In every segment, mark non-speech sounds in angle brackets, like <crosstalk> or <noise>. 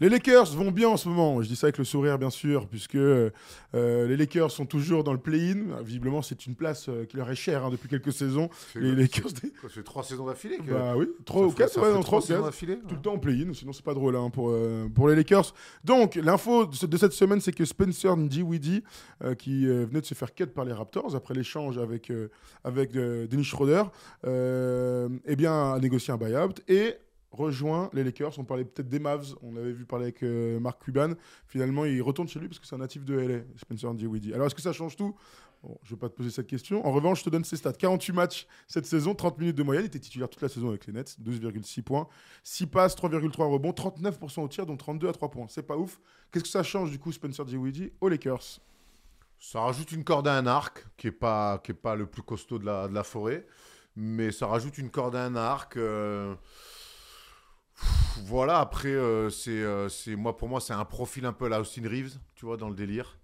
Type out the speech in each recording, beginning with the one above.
Les Lakers vont bien en ce moment. Je dis ça avec le sourire, bien sûr, puisque euh, les Lakers sont toujours dans le play-in. Visiblement, c'est une place euh, qui leur est chère hein, depuis quelques saisons. Les Lakers. Fait trois saisons d'affilée. Bah oui, trois ou quatre, ouais, non, trois saisons d'affilée, Tout le temps en play-in, sinon c'est pas drôle hein, pour, euh, pour les Lakers. Donc, l'info de, ce- de cette semaine, c'est que Spencer Dinwiddie, euh, qui euh, venait de se faire cut par les Raptors après l'échange avec, euh, avec euh, Dennis Schroeder, euh, eh bien, a négocié un buyout et rejoint les Lakers. On parlait peut-être des Mavs, on avait vu parler avec euh, Mark Cuban. Finalement, il retourne chez lui parce que c'est un natif de LA, Spencer Dinwiddie. Alors, est-ce que ça change tout? Bon, je ne vais pas te poser cette question. En revanche, je te donne ses stats. 48 matchs cette saison, 30 minutes de moyenne. Il était titulaire toute la saison avec les Nets, 12,6 points. 6 passes, 3,3 rebonds, 39% au tir, dont 32 à 3 points. C'est pas ouf. Qu'est-ce que ça change du coup, Spencer Dinwiddie, aux Lakers? Ça rajoute une corde à un arc, qui n'est pas, est pas le plus costaud de la, de la forêt. Mais ça rajoute une corde à un arc. euh, Voilà, après, euh, c'est, euh, c'est, moi, pour moi, c'est un profil un peu la Austin Reeves, tu vois, dans le délire.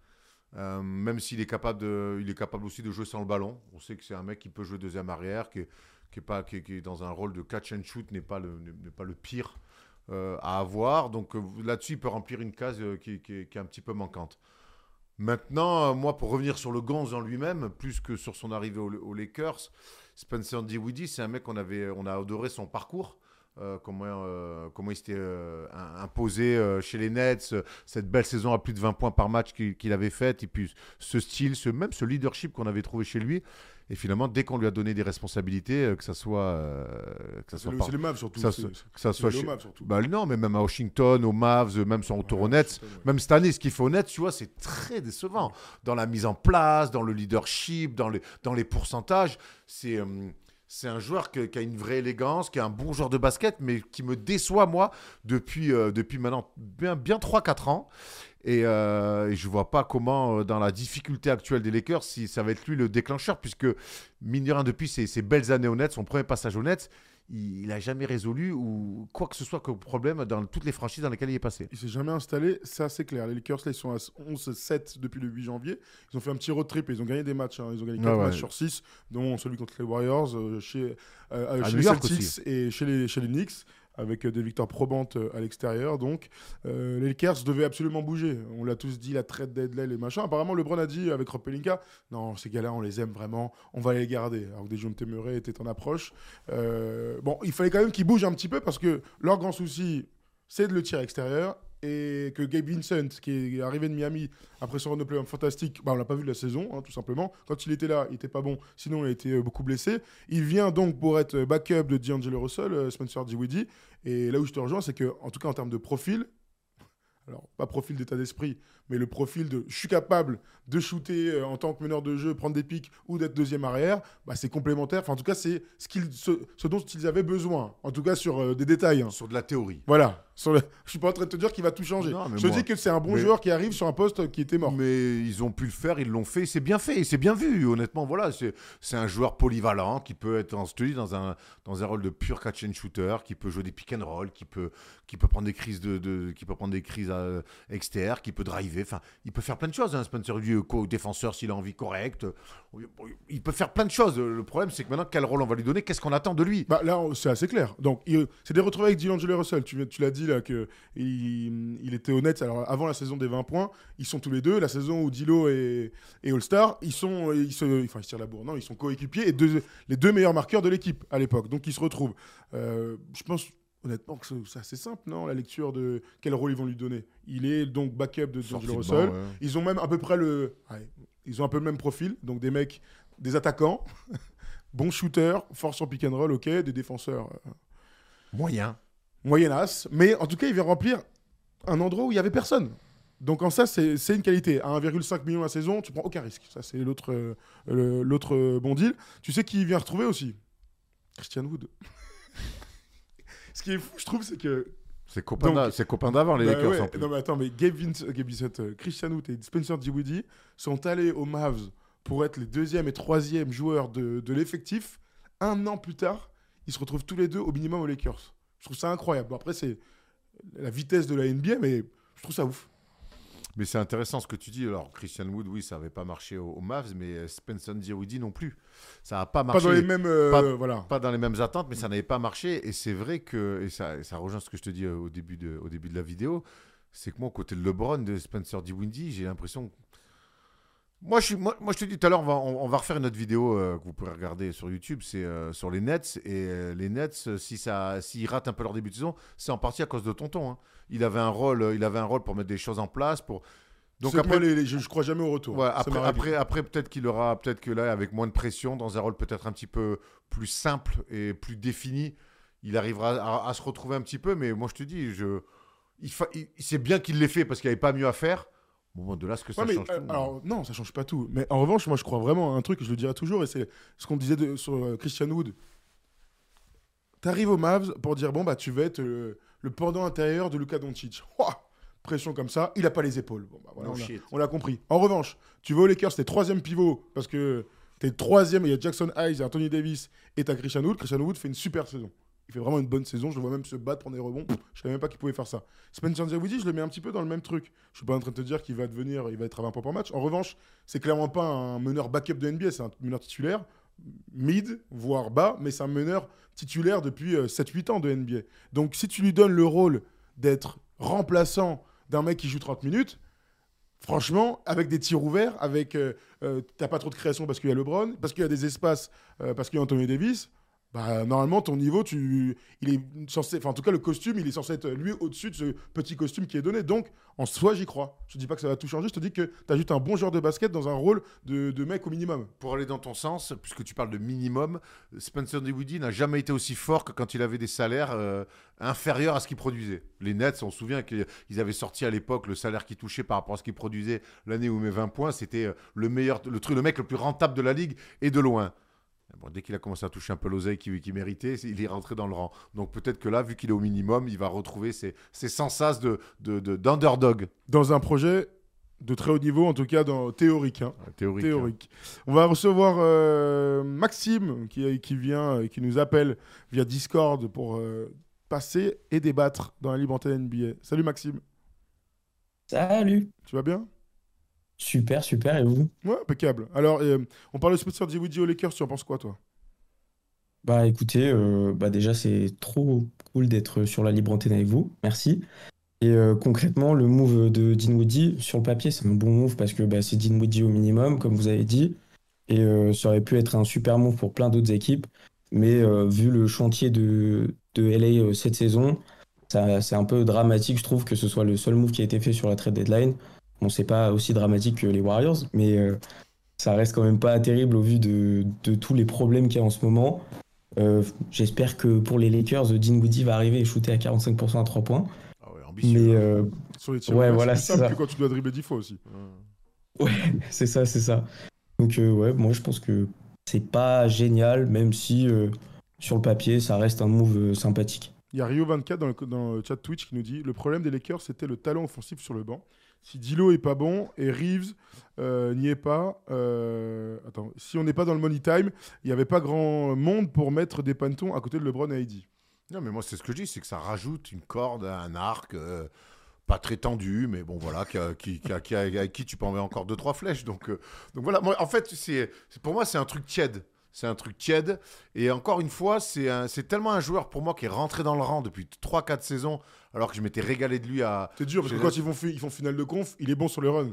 Euh, même s'il est capable, il est capable aussi de jouer sans le ballon. On sait que c'est un mec qui peut jouer deuxième arrière, qui est, qui est, pas, qui est, dans un rôle de catch and shoot, n'est pas le, pas le pire à avoir. Donc là-dessus, il peut remplir une case qui, qui est- un petit peu manquante. Maintenant, moi, pour revenir sur le Gonz en lui-même, plus que sur son arrivée aux, aux Lakers, Spencer Dinwiddie, c'est un mec qu'on avait, on a adoré son parcours. Euh, comment, euh, comment il s'était euh, imposé chez les Nets, cette belle saison à plus de 20 points par match qu'il qu'il avait faite, et puis ce style, ce, même ce leadership qu'on avait trouvé chez lui. Et finalement, dès qu'on lui a donné des responsabilités, que ça soit, que ça soit par- les Mavs surtout. que ça, soit- que ça chez- Mavs surtout. bah non, mais même à Washington, aux Mavs, même son retour aux Ouais, Nets, Washington, ouais. même cette année, ce qu'il fait aux Nets, tu vois, c'est très décevant. Dans la mise en place, dans le leadership, dans les, dans les pourcentages, c'est c'est un joueur qui a une vraie élégance, qui est un bon joueur de basket, mais qui me déçoit, moi, depuis, euh, depuis maintenant bien, bien 3-4 ans. Et, euh, je vois pas comment, euh, dans la difficulté actuelle des Lakers, si ça va être lui le déclencheur, puisque, mine depuis ses, ses belles années Nets, son premier passage Nets, il n'a jamais résolu ou quoi que ce soit comme problème dans toutes les franchises dans lesquelles il est passé. Il s'est jamais installé, ça c'est clair. Les Lakers, là, ils sont à 11-7 depuis le 8 janvier. Ils ont fait un petit road trip et ils ont gagné des matchs. hein. Ils ont gagné 4 Ouais, ouais. matchs sur 6, dont celui contre les Warriors, euh, chez, euh, les York Celtics aussi. et chez les, chez les Knicks, avec euh, des victoires probantes euh, à l'extérieur. Donc, euh, les Lakers devaient absolument bouger. On l'a tous dit, la trade deadline et machin. Apparemment, LeBron a dit avec Rob Pelinka Non, ces gars-là, on les aime vraiment, on va les garder. Alors que Dejounte Murray était en approche. Bon, il fallait quand même qu'ils bougent un petit peu parce que leur grand souci, c'est de le tir extérieur et que Gabe Vincent, qui est arrivé de Miami après son run de fantastique, bah, on l'a pas vu de la saison, hein, tout simplement. Quand il était là, il était pas bon, sinon il a été euh, beaucoup blessé. Il vient donc pour être backup de D'Angelo Russell, euh, Spencer Dinwiddie. Et là où je te rejoins, c'est que, en tout cas en termes de profil, alors pas profil d'état d'esprit, mais le profil de je suis capable de shooter euh, en tant que meneur de jeu, prendre des pics ou d'être deuxième arrière, bah, c'est complémentaire. Enfin, en tout cas, c'est ce, qu'ils- ce, ce dont ils avaient besoin. En tout cas, sur euh, des détails. hein. Sur de la théorie. Voilà. Sur le... <laughs> Je suis pas en train de te dire qu'il va tout changer. Non, je moi- dis que c'est un bon mais- joueur qui arrive sur un poste qui était mort. Mais ils ont pu le faire, ils l'ont fait, c'est bien fait, c'est bien vu, honnêtement. Voilà, c'est c'est un joueur polyvalent qui peut être, en dis, dans un, dans un rôle de pur catch and shooter, qui peut jouer des pick and roll, qui peut, qui peut prendre des crises, de, de- qui peut prendre des crises euh, externes, qui peut driver. Il peut faire plein de choses. Hein, Spencer Lee, euh, co-défenseur s'il a envie correct. Il peut faire plein de choses. Le problème, c'est que maintenant, quel rôle on va lui donner? Qu'est-ce qu'on attend de lui? Bah, là, c'est assez clair. Donc, c'est des retrouvailles avec D'Angelo Russell. Tu, l'as dit là que il, était honnête. Alors, avant la saison des 20 points, ils sont tous les deux. La saison où Dilo est All-Star, ils sont, ils se, enfin, ils tirent la bourre. Non, ils sont coéquipiers et les deux meilleurs marqueurs de l'équipe à l'époque. Donc, ils se retrouvent. Euh, je pense honnêtement c'est assez simple, non La lecture de quel rôle ils vont lui donner. Il est donc backup de D'Angelo banc, Russell. ouais. Ils ont même à peu près le, ouais, ils ont un peu le même profil. Donc, des mecs, des attaquants. <laughs> Bons shooters, force en pick and roll, ok, des défenseurs euh, Moyen. moyennasse, mais en tout cas, il vient remplir un endroit où il y avait personne. Donc en ça, c'est une qualité. À 1,5 million la saison, tu prends aucun risque. Ça, c'est l'autre euh, l'autre euh, bon deal. Tu sais qui vient retrouver aussi? Christian Wood. <laughs> Ce qui est fou, je trouve, c'est que C'est copain c'est d'avant, les bah Lakers. ouais, en plus. Non mais attends, mais Gabe, Gabe Vincent, euh, Christian Wood et Spencer Dinwiddie sont allés aux Mavs pour être les deuxième et troisième joueurs de, de l'effectif. Un an plus tard, ils se retrouvent tous les deux au minimum aux Lakers. Je trouve ça incroyable. Bon, après, c'est la vitesse de la NBA, mais je trouve ça ouf. Mais c'est intéressant ce que tu dis. Alors, Christian Wood, oui, ça n'avait pas marché aux Mavs, mais euh, Spencer Dinwiddie non plus. Ça n'a pas marché. Pas dans les mêmes. euh, Pas- voilà. pas dans les mêmes attentes, mais ça n'avait pas marché. Et c'est vrai que, et ça, et ça rejoint ce que je te dis euh, au début de, au début de la vidéo, c'est que moi, côté de LeBron, de Spencer Dinwiddie, j'ai l'impression. Moi je, suis, moi, moi, je te dis tout à l'heure, on va, on, on va refaire une autre vidéo euh, que vous pourrez regarder sur YouTube, c'est euh, sur les Nets. Et euh, les Nets, si ça, s'ils ratent un peu leur début de saison, c'est en partie à cause de Tonton. hein. Il avait un rôle, il avait un rôle pour mettre des choses en place, pour. Donc après, après, les, les- je, je crois jamais au retour. Ouais, après, m'arrive. après, après peut-être qu'il aura, peut-être que là, avec moins de pression, dans un rôle peut-être un petit peu plus simple et plus défini, il arrivera à, à se retrouver un petit peu. Mais moi, je te dis, je, il, fa- il- c'est bien qu'il l'ait fait parce qu'il n'y avait pas mieux à faire. Bon, de là, ce que ça Ouais, mais, change euh, tout. alors, non, ça change pas tout. Mais en revanche, moi, je crois vraiment à un truc, je le dirai toujours, et c'est ce qu'on disait de- sur euh, Christian Wood. T'arrives aux Mavs pour dire, bon, bah, tu vas être euh, le pendant intérieur de Luka Doncic. Ouah, pression comme ça, il a pas les épaules. Bon, bah, voilà, on, l'a compris. En revanche, tu vas aux Lakers, t'es troisième pivot, parce que t'es troisième, il y a Jackson Hayes, il y a Anthony Davis, et t'as Christian Wood. Christian Wood fait une super saison. Il fait vraiment une bonne saison. Je le vois même se battre, prendre des rebonds. Je savais même pas qu'il pouvait faire ça. Spencer Dinwiddie, je le mets un petit peu dans le même truc. Je suis pas en train de te dire qu'il va devenir, il va être à 20 points par match. En revanche, c'est clairement pas un meneur backup de NBA, c'est un meneur titulaire, mid, voire bas, mais c'est un meneur titulaire depuis euh, 7-8 ans de NBA. Donc si tu lui donnes le rôle d'être remplaçant d'un mec qui joue 30 minutes, franchement, avec des tirs ouverts, avec euh, euh, t'as pas trop de création parce qu'il y a LeBron, parce qu'il y a des espaces, euh, parce qu'il y a Anthony Davis. Bah, normalement, ton niveau, il est censé, en tout cas, le costume, il est censé être lui au-dessus de ce petit costume qui est donné. Donc, en soi, j'y crois. Je te dis pas que ça va tout changer. Je te dis que tu ajoutes un bon joueur de basket dans un rôle de, de mec au minimum. Pour aller dans ton sens, puisque tu parles de minimum, Spencer Dinwiddie n'a jamais été aussi fort que quand il avait des salaires euh, inférieurs à ce qu'il produisait. Les Nets, on se souvient qu'ils avaient sorti à l'époque le salaire qu'il touchait par rapport à ce qu'il produisait l'année où il met 20 points, c'était euh, le meilleur, le truc, le mec le plus rentable de la ligue et de loin. Bon, dès qu'il a commencé à toucher un peu l'oseille qu'il qu'il méritait, il est rentré dans le rang. Donc peut-être que là, vu qu'il est au minimum, il va retrouver ses, ses sensas de, de, de- d'underdog. Dans un projet de très haut niveau, en tout cas dans théorique. hein. Théorique. théorique. On va recevoir euh, Maxime qui, qui vient et qui nous appelle via Discord pour euh, passer et débattre dans la libre antenne NBA. Salut Maxime, Salut. tu vas bien? Super, super. Et vous? Ouais, impeccable. Alors, euh, on parle de Spencer Dinwiddie aux Lakers, tu en penses quoi toi? Bah écoutez, euh, bah déjà c'est trop cool d'être sur la libre antenne avec vous. Merci. Et euh, concrètement, le move de Dinwiddie, sur le papier, c'est un bon move parce que bah, c'est Dinwiddie au minimum, comme vous avez dit. Et ça aurait pu être un super move pour plein d'autres équipes. Mais vu le chantier de, de LA cette saison, c'est un peu dramatique, je trouve, que ce soit le seul move qui a été fait sur la trade deadline. Bon, c'est pas aussi dramatique que les Warriors, mais euh, ça reste quand même pas terrible au vu de, de tous les problèmes qu'il y a en ce moment. Euh, J'espère que pour les Lakers, Dinwiddie va arriver et shooter à 45% à 3 poins. Ah ouais, ambitieux. Mais hein. euh, Sur les tirs, Ouais, voilà, c'est ça. que quand tu dois dribbler 10 fois aussi. ouais, <laughs> c'est ça, c'est ça. Donc ouais, moi je pense que c'est pas génial, même si sur le papier, ça reste un move sympathique. Il y a Rio24 dans le, dans le chat Twitch qui nous dit Le problème des Lakers, c'était le talent offensif sur le banc. Si Dilo est pas bon et Reeves euh, n'y est pas, euh, attends, si on n'est pas dans le money time, il n'y avait pas grand monde pour mettre des pantons à côté de LeBron et AD. Non, mais moi, c'est ce que je dis, c'est que ça rajoute une corde, un arc, euh, pas très tendu, mais bon, voilà, qui, qui, qui qui qui tu peux envoyer encore deux, trois flèches. Donc, donc voilà, moi, en fait, c'est- pour moi, c'est un truc tiède. C'est un truc tiède. Et encore une fois, c'est, tellement un joueur pour moi qui est rentré dans le rang depuis 3-4 saisons, alors que je m'étais régalé de lui à. C'est dur parce que quand ils font, ils font finale de conf, il est bon sur le run.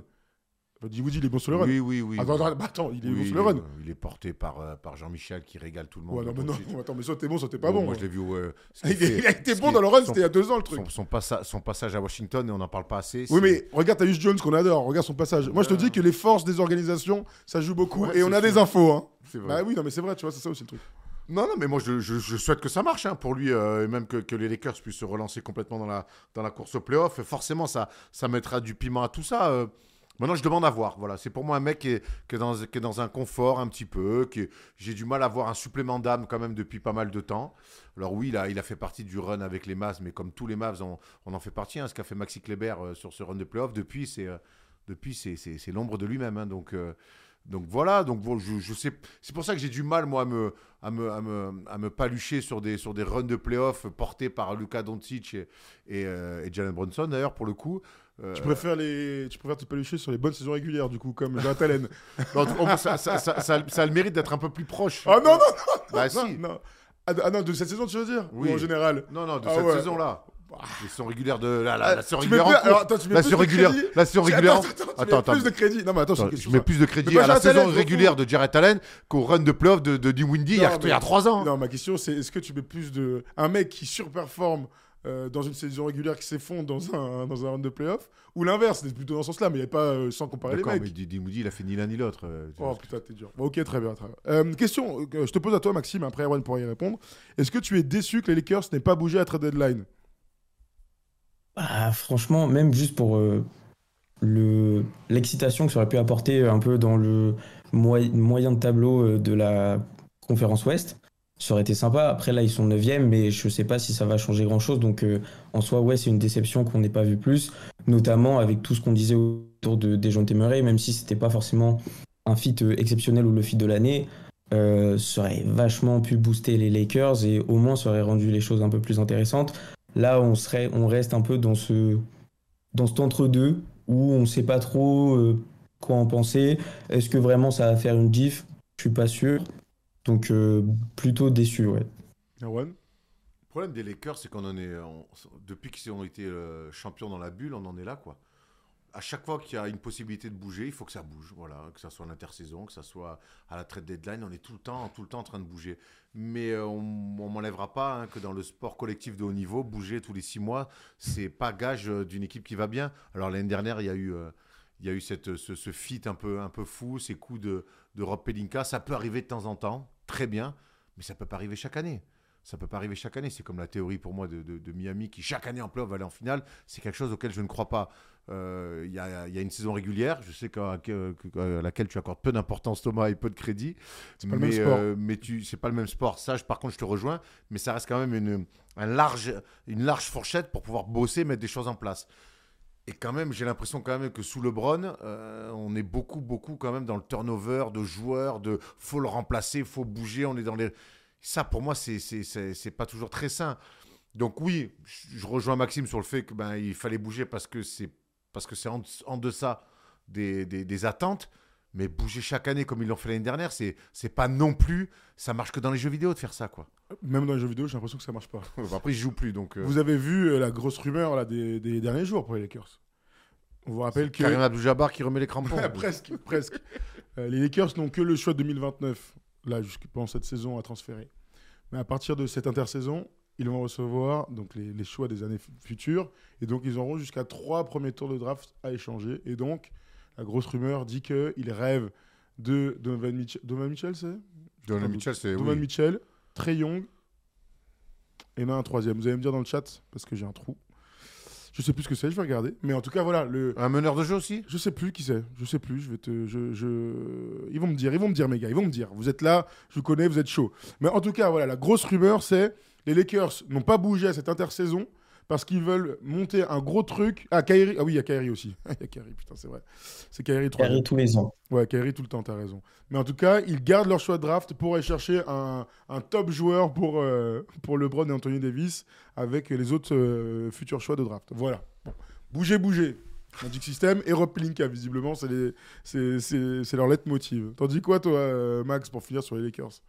Il est bon sur le run. Oui, oui, oui. attends, oui. attends, attends, il est Oui, bon sur le run. Il est porté par, euh, par Jean-Michel qui régale tout le monde. Ouais, non, mais non, <laughs> attends, mais soit t'es bon, soit t'es pas bon. Moi, hein. je l'ai vu. <laughs> Il, fait- ce bon dans le run, c'était il y a deux ans le truc. Son, son passa- son passage à Washington, et on n'en parle pas assez. Oui, mais regarde Tyus Jones qu'on adore, regarde son passage. Moi, je te dis que les forces des organisations, ça joue beaucoup. Et on a des infos, hein. c'est vrai. Bah oui, non, mais c'est vrai, tu vois, c'est ça aussi le truc. Non, non, mais moi je, je, souhaite que ça marche hein, pour lui euh, et même que, que, les Lakers puissent se relancer complètement dans la, dans la course au playoff. Forcément, ça, ça mettra du piment à tout ça. Euh. Maintenant, je demande à voir. Voilà, c'est pour moi un mec qui est, qui est, dans, un confort un petit peu. Qui j'ai du mal à voir un supplément d'âme quand même depuis pas mal de temps. Alors oui, a, il a fait partie du run avec les Mavs, mais comme tous les Mavs, on, en fait partie. Hein, ce qu'a fait Maxi Kleber euh, sur ce run de playoff depuis, c'est depuis c'est l'ombre de lui-même. Hein, donc donc voilà, donc je, sais, c'est pour ça que j'ai du mal moi à me, à me, à me, palucher sur des, sur des runs de playoffs portés par Luka Doncic et, euh, et Jalen Brunson d'ailleurs pour le coup. Euh, tu préfères les, tu préfères te palucher sur les bonnes saisons régulières du coup comme Jonathan Allen. <laughs> ça, ça, ça, ça, a le mérite d'être un peu plus proche. Ah non non non. Bah si. Non. Ah, ah non, de cette saison tu veux dire Oui. Ou en général? Non non, de ah cette saison là. Ils sont régulières de la, la, la régulière alors, attends, tu mets la plus régulière la régulière attends, attends, plus de crédit non mais attends, je mets plus de crédit à la saison régulière de Jared Allen qu'au run de playoff de, de Windy il y a 3 ans non ma question c'est est-ce que tu mets plus de un mec qui surperforme euh, dans une saison régulière qui s'effondre dans un, dans un round de playoff, ou l'inverse, c'est plutôt dans ce sens-là, mais il n'y a pas euh, sans comparer les mecs. D'accord, mais Dimoudi, il a fait ni l'un ni l'autre. Euh, oh putain, t'es dur. ok, très bien. Très bien. question, je te pose à toi, Maxime, après Erwan pourra y répondre. Est-ce que tu es déçu que les Lakers n'aient pas bougé à trade deadline? Bah, franchement, même juste pour euh, le l'excitation que ça aurait pu apporter un peu dans le moyen de tableau de la conférence Ouest, ça aurait été sympa. Après, là, ils sont 9 mais je sais pas si ça va changer grand-chose. Donc, euh, en soi, ouais, c'est une déception qu'on n'ait pas vu plus, notamment avec tout ce qu'on disait autour de des gens Temeray, même si c'était pas forcément un fit exceptionnel ou le fit de l'année. ça aurait vachement pu booster les Lakers et au moins ça aurait rendu les choses un peu plus intéressantes. Là, on, serait, on reste un peu dans, ce, dans cet entre-deux où on ne sait pas trop euh, quoi en penser. Est-ce que vraiment ça va faire une diff? Je suis pas sûr. Donc, euh, plutôt déçu, ouais. Le problème des Lakers, c'est qu'on en est. depuis qu'ils ont été euh, champions dans la bulle, on en est là, quoi à chaque fois qu'il y a une possibilité de bouger, il faut que ça bouge. Voilà, que ça soit en intersaison, que ça soit à la trade deadline, on est tout le temps, tout le temps en train de bouger. Mais euh, on, ne m'enlèvera pas hein, que dans le sport collectif de haut niveau, bouger tous les six mois, c'est pas gage d'une équipe qui va bien. Alors l'année dernière, il y a eu, il y a eu cette, ce, ce fit un peu, un peu fou, ces coups de, de Rob Pelinka. Ça peut arriver de temps en temps, très bien, mais ça peut pas arriver chaque année ça peut pas arriver chaque année. C'est comme la théorie pour moi de, de, Miami qui chaque année en playoff va aller en finale. C'est quelque chose auquel je ne crois pas. Euh, il y, a, y, a une saison régulière, je sais qu'à, laquelle tu accordes peu d'importance Thomas et peu de crédit. C'est pas. Euh, mais tu, c'est pas le même sport. Ça, par contre, je te rejoins. Mais ça reste quand même une, un large, une large fourchette pour pouvoir bosser, mettre des choses en place. Et quand même, j'ai l'impression quand même que sous LeBron, euh, on est beaucoup, beaucoup quand même dans le turnover de joueurs, de faut le remplacer, faut bouger. On est dans les ça, pour moi, c'est pas toujours très sain. Donc oui, je rejoins Maxime sur le fait qu'il ben, fallait bouger parce que c'est parce que c'est en, en, deçà des, des, des, attentes. Mais bouger chaque année comme ils l'ont fait l'année dernière, c'est c'est pas non plus. Ça marche que dans les jeux vidéo de faire ça, quoi. Même dans les jeux vidéo, j'ai l'impression que ça marche pas. <laughs> Après, je joue plus, donc. Euh. Vous avez vu euh, la grosse rumeur là des, des, derniers jours pour les Lakers. On vous rappelle que. Karim Abdul-Jabbar qui remet les crampons. <laughs> presque, presque. Euh, les Lakers n'ont que le choix 2029 là pendant cette saison à transférer. Mais à partir de cette intersaison, ils vont recevoir donc les, choix des années futures. Et donc, ils auront jusqu'à trois premiers tours de draft à échanger. Et donc, la grosse rumeur dit qu'ils rêvent de Donovan Mitchell. Donovan Mitchell, c'est Donovan Mitchell, c'est. Donovan Mitchell, Trey Young. Et il y en a un troisième. Vous allez me dire dans le chat, parce que j'ai un trou. Je sais plus ce que c'est, je vais regarder. Mais en tout cas, voilà. Le... Un meneur de jeu aussi? Je sais plus qui c'est. Je sais plus. Je vais te. Je, je... Ils vont me dire, ils vont me dire, mes gars. Ils vont me dire. Vous êtes là, je vous connais, vous êtes chaud. Mais en tout cas, voilà. La grosse rumeur, c'est les Lakers n'ont pas bougé à cette intersaison parce qu'ils veulent monter un gros truc. Ah, Kairi. Ah oui, il y a Kairi aussi. <laughs> Il y a Kairi, putain, c'est vrai. C'est Kairi, Kairi tous les ans. Ouais, Kairi tout le temps, t'as raison. Mais en tout cas, ils gardent leur choix de draft pour aller chercher un, un top joueur pour, euh, pour LeBron et Anthony Davis avec les autres euh, futurs choix de draft. Voilà. Bougez, bougez. Magic System et Rob visiblement, c'est leur leitmotiv. T'en dis quoi, toi, euh, Max, pour finir sur les Lakers?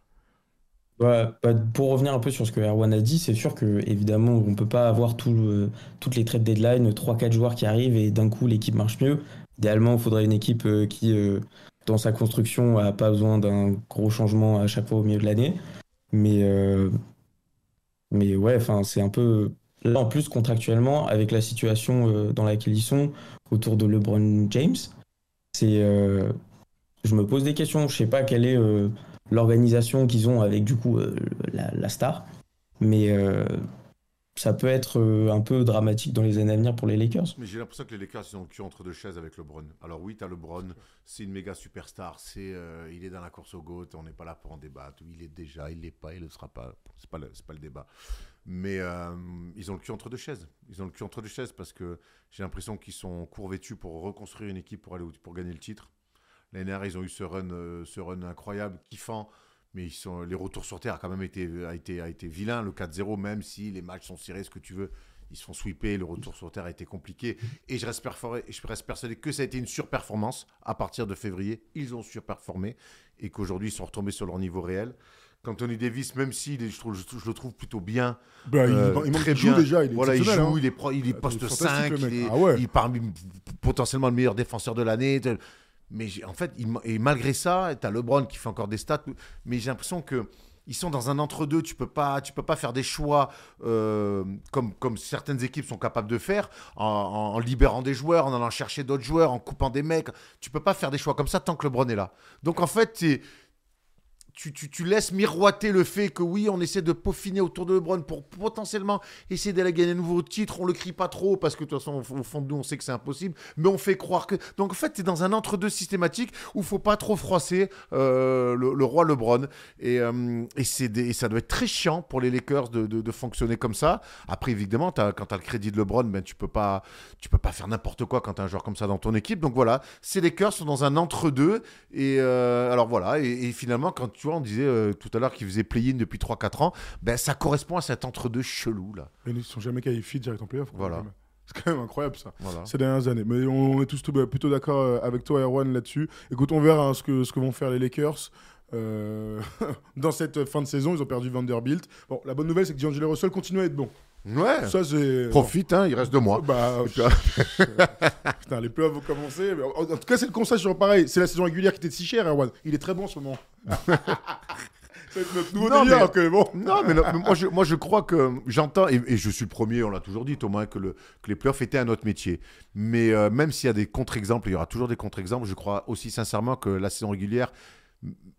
Bah, pour revenir un peu sur ce que Erwan a dit, c'est sûr que évidemment on peut pas avoir tout toutes les trades deadline, 3-4 joueurs qui arrivent et d'un coup l'équipe marche mieux. Idéalement, il faudrait une équipe euh, qui, euh, dans sa construction, a pas besoin d'un gros changement à chaque fois au milieu de l'année. Mais, euh, mais ouais, enfin c'est un peu là en plus contractuellement avec la situation dans laquelle ils sont autour de LeBron James, c'est je me pose des questions. Je sais pas quel est l'organisation qu'ils ont avec du coup la, la, star. Mais ça peut être euh, un peu dramatique dans les années à venir pour les Lakers. Mais j'ai l'impression que les Lakers ils ont le cul entre deux chaises avec LeBron. Alors oui, tu as LeBron, c'est une méga superstar, c'est euh, il est dans la course au GOAT, on n'est pas là pour en débattre. Il est déjà, il l'est pas, il ne sera pas. C'est pas le, pas le débat. Mais euh, ils ont le cul entre deux chaises. Ils ont le cul entre deux chaises parce que j'ai l'impression qu'ils sont court pour reconstruire une équipe pour aller pour gagner le titre. L'année dernière, ils ont eu ce run, ce run incroyable, kiffant mais ils sont, les retours sur terre a quand même été, a été, a été vilain. Le 4-0, même si les matchs sont serrés, ce que tu veux, ils se font sweeper. Le retour sur terre a été compliqué. Et je reste, je reste persuadé que ça a été une surperformance. À partir de février, ils ont surperformé et qu'aujourd'hui, ils sont retombés sur leur niveau réel. Tony Davis, même si je, trouve, je, le trouve plutôt bien, bah, il, euh, très bien. déjà, il est voilà, il joue, hein. il est, il est poste 5, il est, ah il est parmi potentiellement le meilleur défenseur de l'année. Mais en fait, et malgré ça, tu as LeBron qui fait encore des stats, mais j'ai l'impression que ils sont dans un entre-deux. Tu peux peux pas faire des choix euh, comme, comme certaines équipes sont capables de faire en, libérant des joueurs, en allant chercher d'autres joueurs, en coupant des mecs. Tu peux pas faire des choix comme ça tant que LeBron est là. Donc en fait, tu, laisses miroiter le fait que oui, on essaie de peaufiner autour de LeBron pour potentiellement essayer d'aller gagner un nouveau titre. On le crie pas trop parce que de toute façon, au fond de nous, on sait que c'est impossible, mais on fait croire que. Donc en fait, tu es dans un entre-deux systématique où faut pas trop froisser euh, le, roi LeBron. Et, euh, et, ça doit être très chiant pour les Lakers de, fonctionner comme ça. Après, évidemment, quand tu as le crédit de LeBron, ben, tu peux pas, tu peux pas faire n'importe quoi quand tu as un joueur comme ça dans ton équipe. Donc voilà, ces Lakers sont dans un entre-deux. Et euh, alors voilà, et, et finalement, quand tu on disait euh, tout à l'heure qu'ils faisaient play-in depuis 3-4 ans, ben, ça correspond à cet entre-deux chelou là. ils ne sont jamais qualifiés direct en playoff. Voilà. C'est quand même incroyable ça, ces dernières années. Mais on est tous plutôt d'accord euh, avec toi, Erwan, là-dessus. Écoute, on verra hein, ce, que, ce que vont faire les Lakers. Euh, <laughs> dans cette fin de saison, ils ont perdu Vanderbilt. Bon, la bonne nouvelle, c'est que D'Angelo Russell continue à être bon. Ouais. Ça, c'est. Profite, hein, il reste deux mois. Bah, <laughs> putain, les playoffs vont commencer. En, tout cas, c'est le conseil sur pareil. C'est la saison régulière qui était si chère, Erwan. Il est très bon en ce moment. <laughs> c'est notre nouveau non, mais, que bon. Non, mais, moi, je, moi, je crois que j'entends, et, je suis le premier, on l'a toujours dit, Thomas, que, le, que les playoffs étaient un autre métier. Mais euh, même s'il y a des contre-exemples, il y aura toujours des contre-exemples, je crois aussi sincèrement que la saison régulière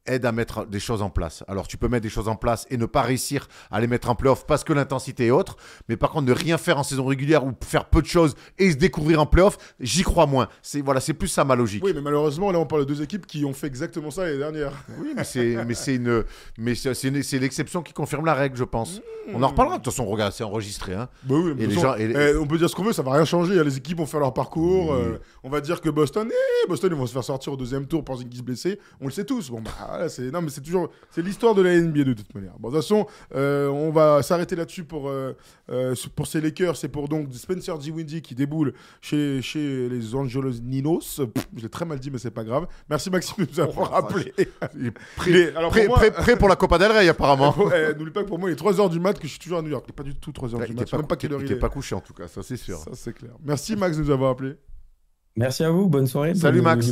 aide à mettre des choses en place. Alors tu peux mettre des choses en place et ne pas réussir à les mettre en playoff parce que l'intensité est autre, mais par contre ne rien faire en saison régulière ou faire peu de choses et se découvrir en playoff, j'y crois moins. C'est voilà, c'est plus ça ma logique. Oui, mais malheureusement là on parle de deux équipes qui ont fait exactement ça l'année dernière. Oui, mais c'est mais c'est une mais c'est l'exception qui confirme la règle, je pense. Mmh. On en reparlera. De toute façon, regarde, c'est enregistré hein. Bah oui, et les gens, eh, on peut dire ce qu'on veut, ça va rien changer. Les équipes vont faire leur parcours. Euh, on va dire que Boston, eh, Boston ils vont se faire sortir au deuxième tour pour se blessé. On le sait tous. Bon bah c'est non mais c'est c'est l'histoire de la NBA de toute manière. Bon, de toute façon, euh, on va s'arrêter là-dessus pour, euh, euh, pour ces Lakers. C'est pour donc Spencer Windy qui déboule chez, chez les Angelos Ninos. je l'ai très mal dit, mais c'est pas grave. Merci Maxime de nous avoir oh, rappelé. Prêt, alors pour moi... prêt, pour la Copa del Rey, apparemment. <laughs> Eh, n'oublie pas que pour moi, il est 3h du mat que je suis toujours à New York. Il n'est pas du tout 3h du mat. Pas, même pas quelle heure il est. pas couché en tout cas, ça c'est sûr. Ça c'est clair. Merci Max de nous avoir appelé. Merci à vous, bonne soirée. Salut Max.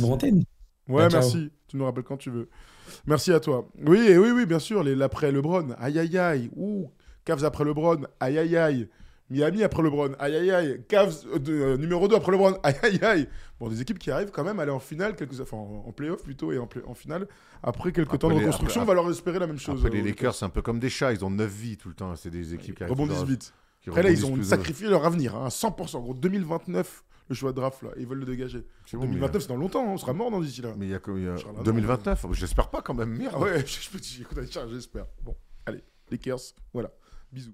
Ouais, merci. Tu nous rappelles quand tu veux. Merci à toi. Oui, oui, oui, bien sûr. L'après LeBron. Aïe, aïe, aïe. Ouh. Cavs après LeBron. Aïe, aïe, aïe. Miami après LeBron. Aïe, aïe, aïe. Cavs euh, euh, numéro 2 après LeBron. <laughs> Aïe, aïe, aïe. Bon, des équipes qui arrivent quand même à aller en finale, quelques... enfin en, playoff plutôt, et en, en finale. Après quelques temps de reconstruction, on va leur espérer la même chose. Après, les euh, Lakers, c'est un peu comme des chats. Ils ont 9 vies tout le temps. C'est des équipes qui rebondissent vite. Après, là, ils ont sacrifié leur avenir hein, à 100%. Gros, 2029 le choix de draft là. Ils veulent le dégager. 2029, c'est dans longtemps, hein, on sera mort dans d'ici là. Mais il y a, y a 2029, j'espère pas quand même. Merde. Ah ouais, <laughs> je peux dire, écoute, j'espère. Bon, allez, les Kers, voilà. Bisous.